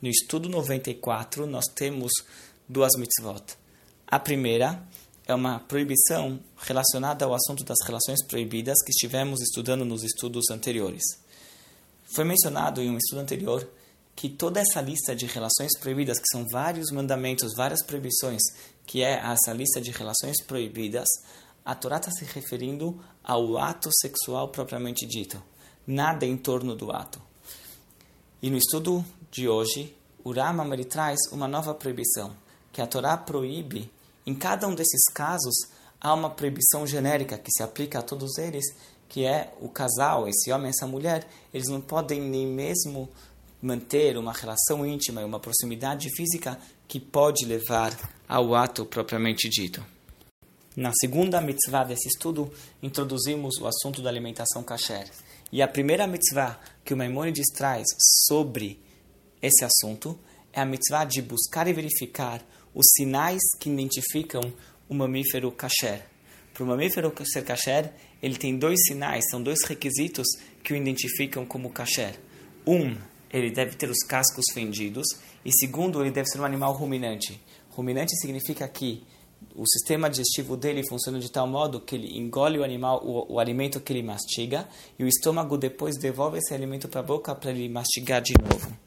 No estudo 94, nós temos duas mitzvot. A primeira é uma proibição relacionada ao assunto das relações proibidas que estivemos estudando nos estudos anteriores. Foi mencionado em um estudo anterior que toda essa lista de relações proibidas, que são vários mandamentos, várias proibições, que é essa lista de relações proibidas, a Torá está se referindo ao ato sexual propriamente dito, nada em torno do ato. E no estudo de hoje, o ele traz uma nova proibição, que a Torá proíbe, em cada um desses casos, há uma proibição genérica que se aplica a todos eles, que é o casal, esse homem e essa mulher, eles não podem nem mesmo manter uma relação íntima e uma proximidade física que pode levar ao ato propriamente dito. Na segunda mitzvah desse estudo, introduzimos o assunto da alimentação kasher. E a primeira mitzvah que o Maimonides traz sobre esse assunto é a mitzvah de buscar e verificar os sinais que identificam o mamífero kasher. Para o mamífero ser kasher, ele tem dois sinais, são dois requisitos que o identificam como kasher. Um, ele deve ter os cascos fendidos, e segundo, ele deve ser um animal ruminante. Ruminante significa que o sistema digestivo dele funciona de tal modo que ele engole o animal, o, o alimento que ele mastiga, e o estômago depois devolve esse alimento para a boca para ele mastigar de novo.